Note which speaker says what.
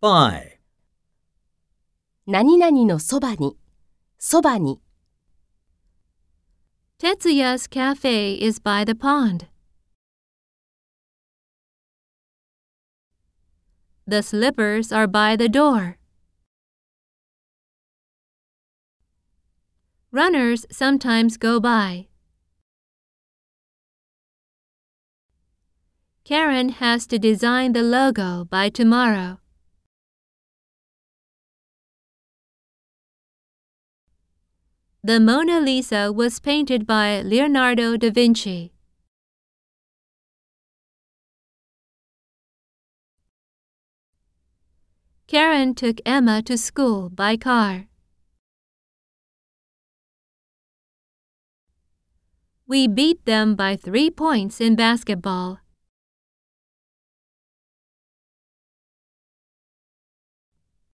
Speaker 1: by,
Speaker 2: 何々のそばに、そばに。
Speaker 3: Tetsuya's cafe is by the pond. The slippers are by the door. Runners sometimes go by. Karen has to design the logo by tomorrow. The Mona Lisa was painted by Leonardo da Vinci. Karen took Emma to school by car. We beat them by three points in basketball.